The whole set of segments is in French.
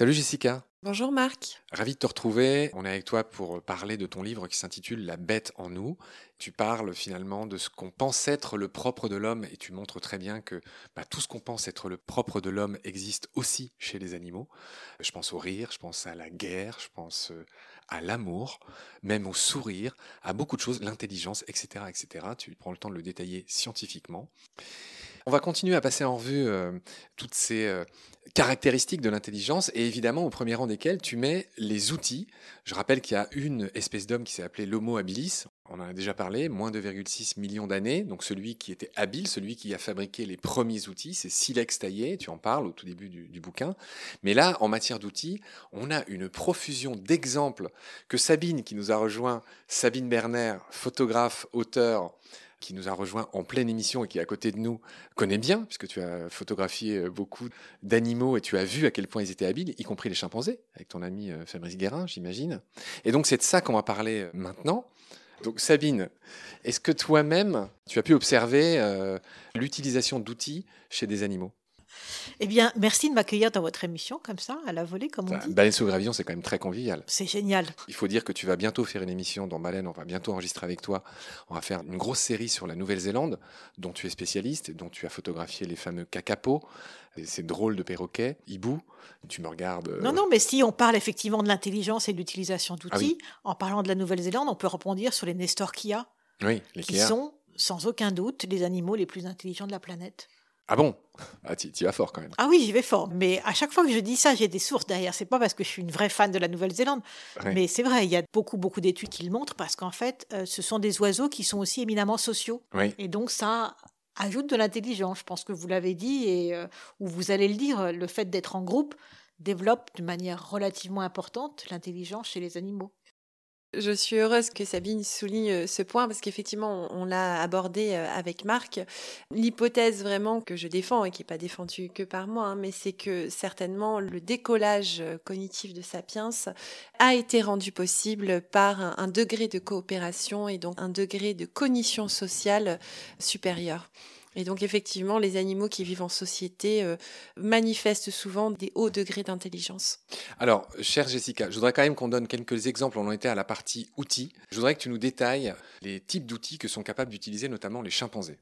Salut Jessica. Bonjour Marc. Ravi de te retrouver. On est avec toi pour parler de ton livre qui s'intitule La bête en nous. Tu parles finalement de ce qu'on pense être le propre de l'homme et tu montres très bien que bah, tout ce qu'on pense être le propre de l'homme existe aussi chez les animaux. Je pense au rire, je pense à la guerre, je pense euh, à l'amour, même au sourire, à beaucoup de choses, l'intelligence, etc., etc. Tu prends le temps de le détailler scientifiquement. On va continuer à passer en revue euh, toutes ces euh, caractéristiques de l'intelligence et évidemment au premier rang desquelles tu mets les outils. Je rappelle qu'il y a une espèce d'homme qui s'est appelé l'Homo habilis. On en a déjà parlé, moins de 2,6 millions d'années. Donc celui qui était habile, celui qui a fabriqué les premiers outils, c'est Silex taillé. Tu en parles au tout début du, du bouquin. Mais là, en matière d'outils, on a une profusion d'exemples que Sabine, qui nous a rejoint, Sabine Berner, photographe, auteur, qui nous a rejoint en pleine émission et qui à côté de nous, connaît bien, puisque tu as photographié euh, beaucoup d'animaux et tu as vu à quel point ils étaient habiles, y compris les chimpanzés, avec ton ami euh, Fabrice Guérin, j'imagine. Et donc c'est de ça qu'on va parler euh, maintenant. Donc Sabine, est-ce que toi-même, tu as pu observer l'utilisation d'outils chez des animaux? Eh bien, merci de m'accueillir dans votre émission, comme ça, à la volée, comme on dit. Baleine sous gravillon, c'est quand même très convivial. C'est génial. Il faut dire que tu vas bientôt faire une émission dans Baleine, on va bientôt enregistrer avec toi. On va faire une grosse série sur la Nouvelle-Zélande, dont tu es spécialiste, dont tu as photographié les fameux cacapos, ces drôles de perroquets, hibou. Tu me regardes. Euh, non, non, mais si on parle effectivement de l'intelligence et de l'utilisation d'outils, en parlant de la Nouvelle-Zélande, on peut rebondir sur les Nestorquia, oui, les qui sont, sans aucun doute, les animaux les plus intelligents de la planète. Ah bon? Ah, tu, vas fort quand même. Ah oui, j'y vais fort. Mais à chaque fois que je dis ça, j'ai des sources derrière. C'est pas parce que je suis une vraie fan de la Nouvelle-Zélande, mais c'est vrai. Il y a beaucoup, beaucoup d'études qui le montrent parce qu'en fait, euh, ce sont des oiseaux qui sont aussi éminemment sociaux. Et donc ça ajoute de l'intelligence. Je pense que vous l'avez dit et euh, ou vous allez le dire. Le fait d'être en groupe développe de manière relativement importante l'intelligence chez les animaux. Je suis heureuse que Sabine souligne euh, ce point parce qu'effectivement, on, l'a abordé euh, avec Marc. L'hypothèse vraiment que je défends et qui n'est pas défendue que par moi, hein, mais c'est que certainement le décollage euh, cognitif de Sapiens a été rendu possible par un, un degré de coopération et donc un degré de cognition sociale supérieur. Et donc effectivement, les animaux qui vivent en société euh, manifestent souvent des hauts degrés d'intelligence. Alors, chère Jessica, je voudrais quand même qu'on donne quelques exemples. On en était à la partie outils. Je voudrais que tu nous détailles les types d'outils que sont capables d'utiliser notamment les chimpanzés.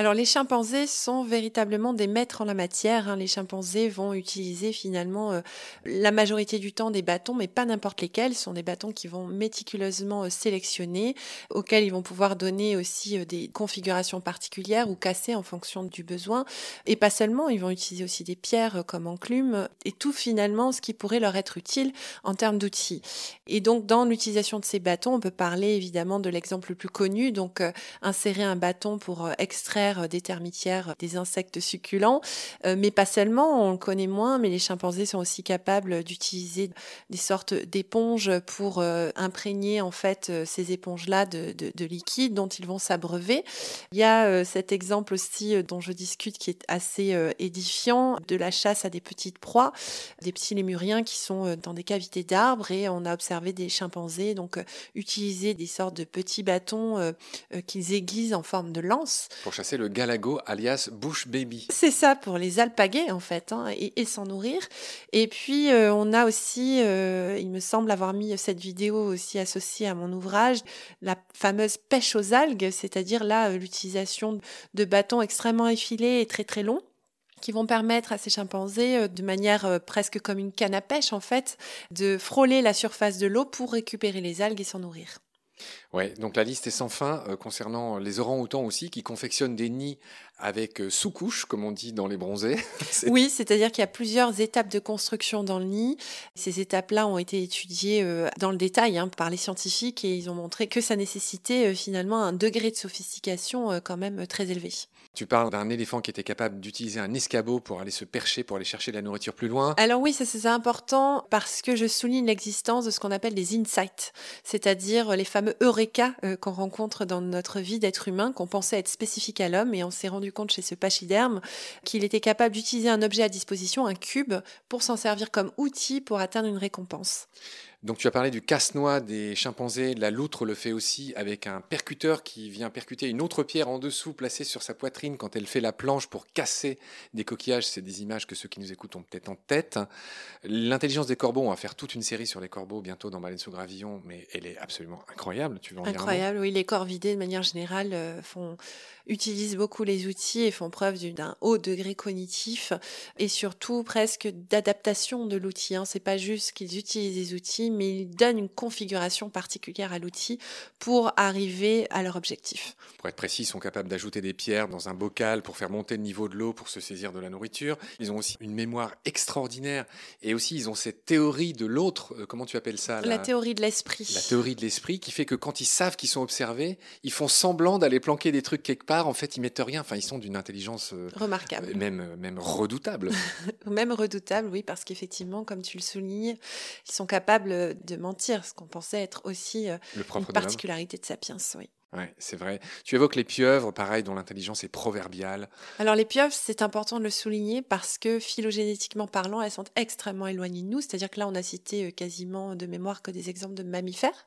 Alors les chimpanzés sont véritablement des maîtres en la matière. Hein. Les chimpanzés vont utiliser finalement euh, la majorité du temps des bâtons, mais pas n'importe lesquels. Ce sont des bâtons qui vont méticuleusement euh, sélectionner, auxquels ils vont pouvoir donner aussi euh, des configurations particulières ou casser en fonction du besoin. Et pas seulement, ils vont utiliser aussi des pierres comme enclume et tout finalement ce qui pourrait leur être utile en termes d'outils. Et donc dans l'utilisation de ces bâtons, on peut parler évidemment de l'exemple le plus connu, donc insérer un bâton pour extraire euh, des termitières, des insectes succulents, euh, mais pas seulement, on le connaît moins, mais les chimpanzés sont aussi capables d'utiliser des sortes d'éponges pour euh, imprégner en fait ces éponges-là de, de, liquide dont ils vont s'abreuver. Il y a cet exemple aussi dont je discute qui est assez édifiant de la chasse à des petites proies, des petits lémuriens qui sont dans des cavités d'arbres et on a observé des chimpanzés donc utiliser des sortes de petits bâtons qu'ils aiguisent en forme de lance. Pour chasser le galago, alias bush baby. C'est ça pour les alpaguer en fait, hein, et, s'en nourrir. Et puis euh, on a aussi, euh, il me semble avoir mis cette vidéo aussi associée à mon ouvrage, la fameuse pêche aux algues, c'est-à-dire là euh, l'utilisation de bâtons extrêmement effilés et très très longs qui vont permettre à ces chimpanzés, de manière presque comme une canne à pêche en fait, de frôler la surface de l'eau pour récupérer les algues et s'en nourrir. Ouais, donc la liste est sans fin euh, concernant les orangs-outans aussi qui confectionnent des nids avec euh, sous-couche, comme on dit dans les bronzés. oui, c'est-à-dire qu'il y a plusieurs étapes de construction dans le nid. Ces étapes-là ont été étudiées euh, dans le détail hein, par les scientifiques et ils ont montré que ça nécessitait finalement un degré de sophistication quand même très élevé. Tu parles d'un éléphant qui était capable d'utiliser un escabeau pour aller se percher, pour aller chercher de la nourriture plus loin. Alors oui, c'est important parce que je souligne l'existence de ce qu'on appelle des insights, c'est-à-dire les fameux eureka euh, qu'on rencontre dans notre vie d'être humain, qu'on pensait être spécifiques à l'homme, et on s'est rendu compte chez ce pachyderme qu'il était capable d'utiliser un objet à disposition, un cube, pour s'en servir comme outil pour atteindre une récompense. Donc tu as parlé du casse-noix des chimpanzés, la loutre le fait aussi avec un percuteur qui vient percuter une autre pierre en dessous placée sur sa poitrine quand elle fait la planche pour casser des coquillages. C'est des images que ceux qui nous écoutent ont peut-être en tête. L'intelligence des corbeaux, on va faire toute une série sur les corbeaux bientôt dans Baleine sous gravillon, mais elle est absolument incroyable. Tu veux incroyable, oui. Les corvidés de manière générale euh, font utilisent beaucoup les outils et font preuve d'un haut degré cognitif et surtout presque d'adaptation de l'outil. Hein. C'est pas juste qu'ils utilisent des outils, mais ils donnent une configuration particulière à l'outil pour arriver à leur objectif. Pour être précis, ils sont capables d'ajouter des pierres dans un bocal pour faire monter le niveau de l'eau pour se saisir de la nourriture. Ils ont aussi une mémoire extraordinaire et aussi ils ont cette théorie de l'autre. Euh, comment tu appelles ça La théorie de l'esprit. La théorie de l'esprit qui fait que quand ils savent qu'ils sont observés, ils font semblant d'aller planquer des trucs quelque part. En fait, ils mettent rien. Enfin, ils sont d'une intelligence euh, remarquable, même euh, même redoutable. même redoutable, oui, parce qu'effectivement, comme tu le soulignes, ils sont capables de mentir, ce qu'on pensait être aussi une particularité de Sapiens, oui. Oui, c'est vrai. Tu évoques les pieuvres, pareil, dont l'intelligence est proverbiale. Alors les pieuvres, c'est important de le souligner parce que phylogénétiquement parlant, elles sont extrêmement éloignées de nous. C'est-à-dire que là, on a cité euh, quasiment de mémoire que des exemples de mammifères.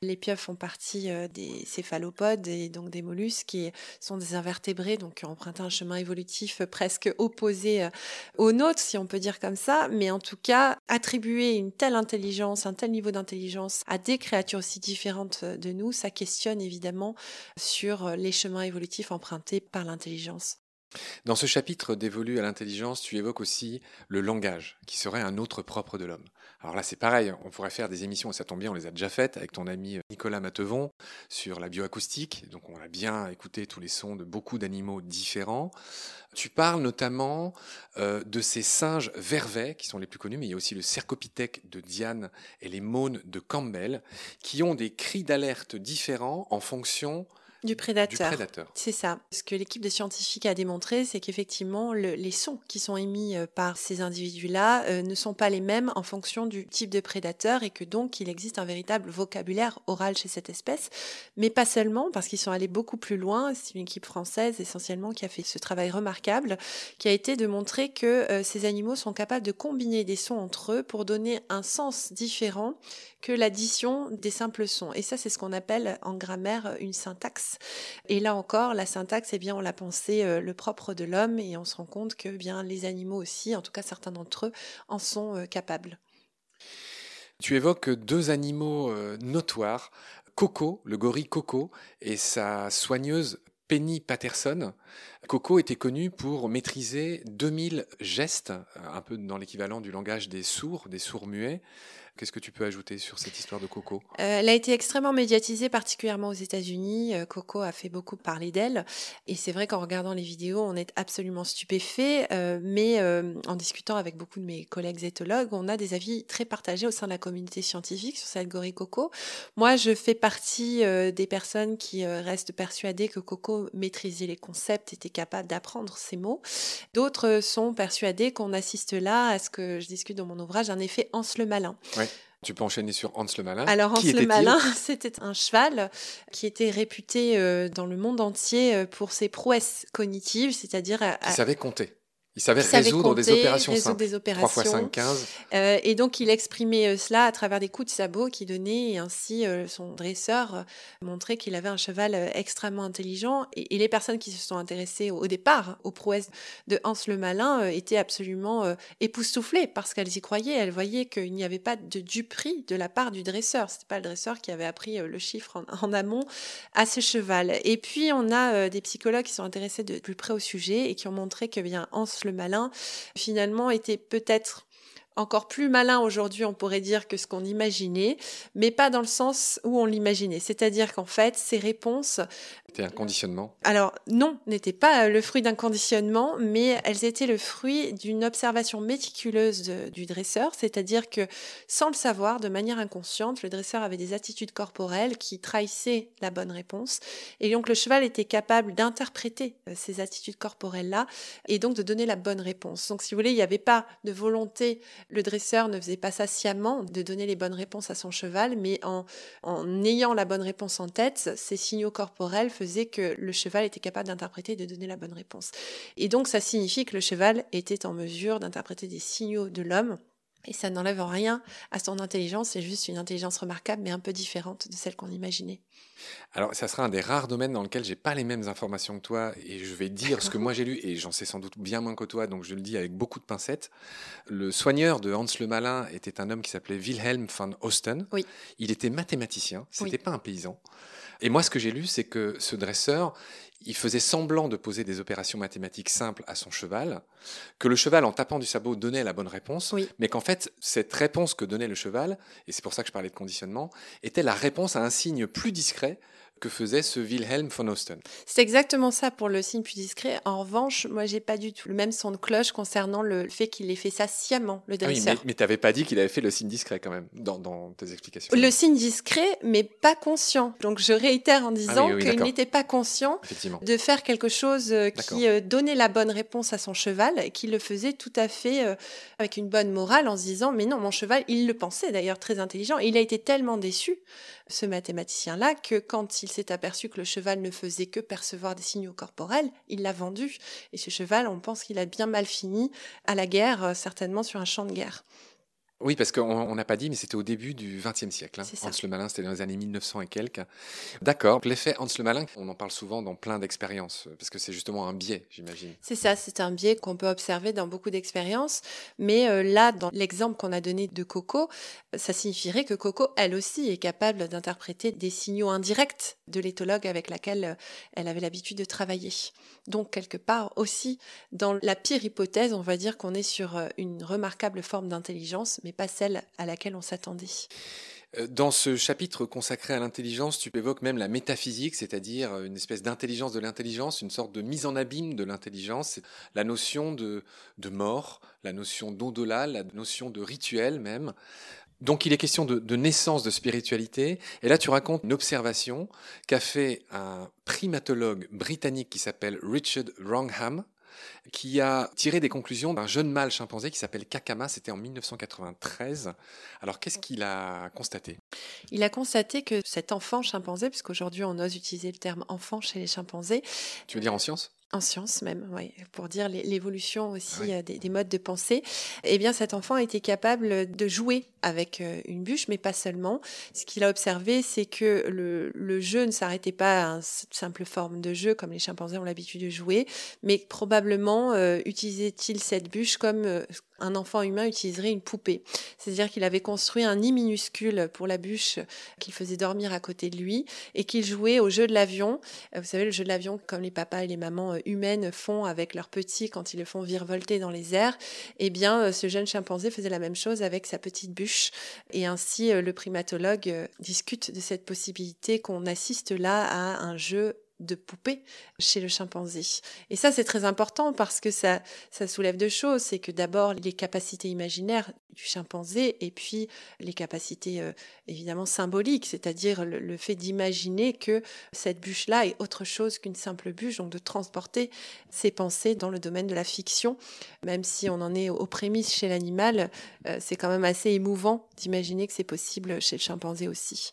Les pieuvres font partie euh, des céphalopodes et donc des mollusques qui sont des invertébrés, donc emprunté un chemin évolutif presque opposé euh, au nôtre, si on peut dire comme ça. Mais en tout cas, attribuer une telle intelligence, un tel niveau d'intelligence à des créatures aussi différentes de nous, ça questionne évidemment sur les chemins évolutifs empruntés par l'intelligence. Dans ce chapitre dévolu à l'intelligence, tu évoques aussi le langage, qui serait un autre propre de l'homme. Alors là, c'est pareil, on pourrait faire des émissions, et ça tombe bien, on les a déjà faites avec ton ami euh, Nicolas Matevon sur la bioacoustique. Donc on a bien écouté tous les sons de beaucoup d'animaux différents. Tu parles notamment euh, de ces singes vervets, qui sont les plus connus, mais il y a aussi le cercopithèque de Diane et les mônes de Campbell, qui ont des cris d'alerte différents en fonction du prédateur. C'est ça. Ce que l'équipe de scientifiques a démontré, c'est qu'effectivement, les sons qui sont émis euh, par ces individus-là euh, ne sont pas les mêmes en fonction du type de prédateur et que donc il existe un véritable vocabulaire oral chez cette espèce. Mais pas seulement, parce qu'ils sont allés beaucoup plus loin. C'est une équipe française essentiellement qui a fait ce travail remarquable, qui a été de montrer que euh, ces animaux sont capables de combiner des sons entre eux pour donner un sens différent que l'addition des simples sons. Et ça, c'est ce qu'on appelle en grammaire une syntaxe. Et là encore, la syntaxe, eh bien, on l'a pensé euh, le propre de l'homme et on se rend compte que bien les animaux aussi, en tout cas certains d'entre eux, en sont euh, capables. Tu évoques deux animaux euh, notoires, Coco, le gorille Coco, et sa soigneuse Penny Patterson. Coco était connu pour maîtriser 2000 gestes, un peu dans l'équivalent du langage des sourds, des sourds muets. Qu'est-ce que tu peux ajouter sur cette histoire de Coco? Euh, Elle a été extrêmement médiatisée, particulièrement aux États-Unis. Euh, Coco a fait beaucoup parler d'elle. Et c'est vrai qu'en regardant les vidéos, on est absolument stupéfait. Euh, mais en discutant avec beaucoup de mes collègues éthologues, on a des avis très partagés au sein de la communauté scientifique sur cette gorille Coco. Moi, je fais partie des personnes qui restent persuadées que Coco maîtrisait les concepts, était capable d'apprendre ces mots. D'autres sont persuadés qu'on assiste là à ce que je discute dans mon ouvrage, un effet Hans le Malin. Tu peux enchaîner sur Hans le Malin. Alors Hans le Malin, c'était un cheval qui était réputé euh, dans le monde entier euh, pour ses prouesses cognitives, c'est-à-dire... Il savait compter. Il savait résoudre des opérations simples. Des opérations. 3 x 5, 15. Euh, et donc, il exprimait euh, cela à travers des coups de sabot qu'il donnait. Et ainsi, euh, son dresseur euh, montrait qu'il avait un cheval extrêmement intelligent. Et, et, les personnes qui se sont intéressées au, départ aux prouesses de Hans le Malin étaient absolument époustouflées parce qu'elles y croyaient. Elles voyaient qu'il n'y avait pas de duperie de la part du dresseur. C'était pas le dresseur qui avait appris le chiffre en, en, amont à ce cheval. Et puis, on a des psychologues qui sont intéressés de plus près au sujet et qui ont montré que bien Hans le malin, finalement était peut-être encore plus malin aujourd'hui, on pourrait dire, que ce qu'on imaginait, mais pas dans le sens où on l'imaginait. C'est-à-dire qu'en fait, ces réponses c'était un conditionnement Alors non, n'étaient pas le fruit d'un conditionnement, mais elles étaient le fruit d'une observation méticuleuse du dresseur, c'est-à-dire que sans le savoir, de manière inconsciente, le dresseur avait des attitudes corporelles qui trahissaient la bonne réponse, et donc le cheval était capable d'interpréter euh, ces attitudes corporelles-là, et donc de donner la bonne réponse. Donc si vous voulez, il n'y avait pas de volonté, le dresseur ne faisait pas ça sciemment de donner les bonnes réponses à son cheval, mais en, ayant la bonne réponse en tête, ces signaux corporels faisaient que le cheval était capable d'interpréter et de donner la bonne réponse. Et donc ça signifie que le cheval était en mesure d'interpréter des signaux de l'homme Et ça n'enlève rien à son intelligence, c'est juste une intelligence remarquable, mais un peu différente de celle qu'on imaginait. Alors, ça sera un des rares domaines dans lequel j'ai pas les mêmes informations que toi, et je vais dire ce que moi j'ai lu, et j'en sais sans doute bien moins que toi, donc je le dis avec beaucoup de pincettes. Le soigneur de Hans le Malin était un homme qui s'appelait Wilhelm van Osten. Oui. Il était mathématicien, c'était n'était pas un paysan. Et moi, ce que j'ai lu, c'est que ce dresseur, il faisait semblant de poser des opérations mathématiques simples à son cheval, que le cheval, en tapant du sabot, donnait la bonne réponse, mais qu'en fait, cette réponse que donnait le cheval, et c'est pour ça que je parlais de conditionnement, était la réponse à un signe plus discret que faisait ce Wilhelm von Osten. C'est exactement ça pour le signe plus discret. En revanche, moi, j'ai pas du tout le même son de cloche concernant le fait qu'il ait fait ça sciemment, le dresseur. Ah oui, mais, tu n'avais pas dit qu'il avait fait le signe discret quand même dans, tes explications. Le signe discret, mais pas conscient. Donc je réitère en ah disant qu'il n'était pas conscient de faire quelque chose euh, qui euh, donnait la bonne réponse à son cheval et qu'il le faisait tout à fait euh, avec une bonne morale en se disant mais non, mon cheval, il le pensait d'ailleurs très intelligent. Il a été tellement déçu ce mathématicien-là que quand il s'est aperçu que le cheval ne faisait que percevoir des signaux corporels, il l'a vendu. Et ce cheval, on pense qu'il a bien mal fini à la guerre, euh, certainement sur un champ de guerre. Oui, parce qu'on n'a pas dit, mais c'était au début du XXe siècle. Hein. Hans le Malin, c'était dans les années 1900 et quelques. D'accord. L'effet Hans le Malin, on en parle souvent dans plein d'expériences, parce que c'est justement un biais, j'imagine. C'est ça, c'est un biais qu'on peut observer dans beaucoup d'expériences. Mais euh, là, dans l'exemple qu'on a donné de Coco, ça signifierait que Coco, elle aussi, est capable d'interpréter des signaux indirects de l'éthologue avec laquelle euh, elle avait l'habitude de travailler. Donc, quelque part aussi, dans la pire hypothèse, on va dire qu'on est sur euh, une remarquable forme d'intelligence, mais pas celle à laquelle on s'attendait. Euh, dans ce chapitre consacré à l'intelligence, tu évoques même la métaphysique, c'est-à-dire euh, une espèce d'intelligence de l'intelligence, une sorte de mise en abîme de l'intelligence, la notion de, de mort, la notion d'au-delà, la notion de rituel même. Donc il est question de, de, naissance de spiritualité, et là tu racontes une observation qu'a fait un primatologue britannique qui s'appelle Richard Wrongham, qui a tiré des conclusions d'un jeune mâle chimpanzé qui s'appelle Kakama, c'était en 1993. Alors qu'est-ce qu'il a constaté? Il a constaté que cet enfant chimpanzé, puisqu'aujourd'hui on ose utiliser le terme enfant chez les chimpanzés. Tu veux dire en science? En science même, pour dire l'évolution aussi euh, des, modes de pensée, eh bien cet enfant été capable de jouer avec euh, une bûche, mais pas seulement. Ce qu'il a observé, c'est que le, le, jeu ne s'arrêtait pas à une simple forme de jeu comme les chimpanzés ont l'habitude de jouer, mais probablement euh, utilisait-il cette bûche comme un enfant humain utiliserait une poupée. C'est-à-dire qu'il avait construit un nid minuscule pour la bûche qu'il faisait dormir à côté de lui et qu'il jouait au jeu de l'avion. Vous savez, le jeu de l'avion comme les papas et les mamans humaines font avec leurs petits quand ils le font virevolter dans les airs. Eh bien, euh, ce jeune chimpanzé faisait la même chose avec sa petite bûche. Et ainsi, le primatologue discute de cette possibilité qu'on assiste là à un jeu de poupée chez le chimpanzé. Et ça, c'est très important parce que ça, ça soulève deux choses. C'est que d'abord, les capacités imaginaires du chimpanzé et puis les capacités euh, évidemment symboliques, c'est-à-dire le, fait d'imaginer que cette bûche-là est autre chose qu'une simple bûche, donc de transporter ses pensées dans le domaine de la fiction. Même si on en est aux prémices chez l'animal, euh, c'est quand même assez émouvant d'imaginer que c'est possible chez le chimpanzé aussi.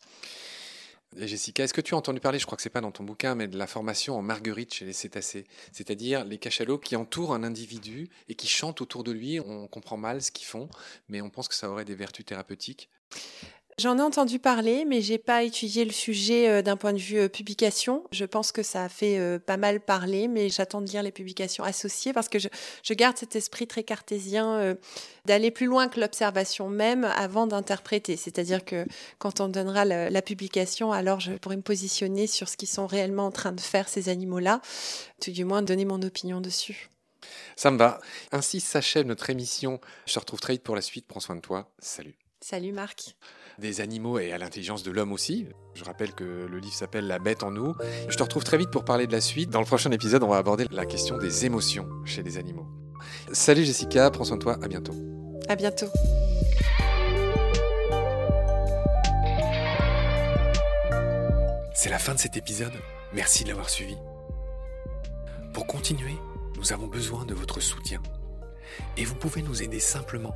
Jessica, est-ce que tu as entendu parler, je crois que c'est pas dans ton bouquin, mais de la formation en marguerite chez les cétacés, c'est-à-dire les cachalots qui entourent un individu et qui chantent autour de lui. On comprend mal ce qu'ils font, mais on pense que ça aurait des vertus thérapeutiques. J'en ai entendu parler, mais j'ai pas étudié le sujet euh, d'un point de vue euh, publication. Je pense que ça a fait euh, pas mal parler, mais j'attends de lire les publications associées parce que je, garde cet esprit très cartésien d'aller plus loin que l'observation même avant d'interpréter. C'est-à-dire que quand on donnera la, publication, alors je pourrai me positionner sur ce qu'ils sont réellement en train de faire ces animaux-là, tout du moins donner mon opinion dessus. Ça me va. Ainsi s'achève notre émission. Je te retrouve très vite pour la suite. Prends soin de toi. Salut. Salut Marc des animaux et à l'intelligence de l'homme aussi. Je rappelle que le livre s'appelle La bête en nous. Je te retrouve très vite pour parler de la suite. Dans le prochain épisode, on va aborder la question des émotions chez les animaux. Salut Jessica, prends soin de toi, à bientôt. À bientôt. C'est la fin de cet épisode. Merci de l'avoir suivi. Pour continuer, nous avons besoin de votre soutien. Et vous pouvez nous aider simplement,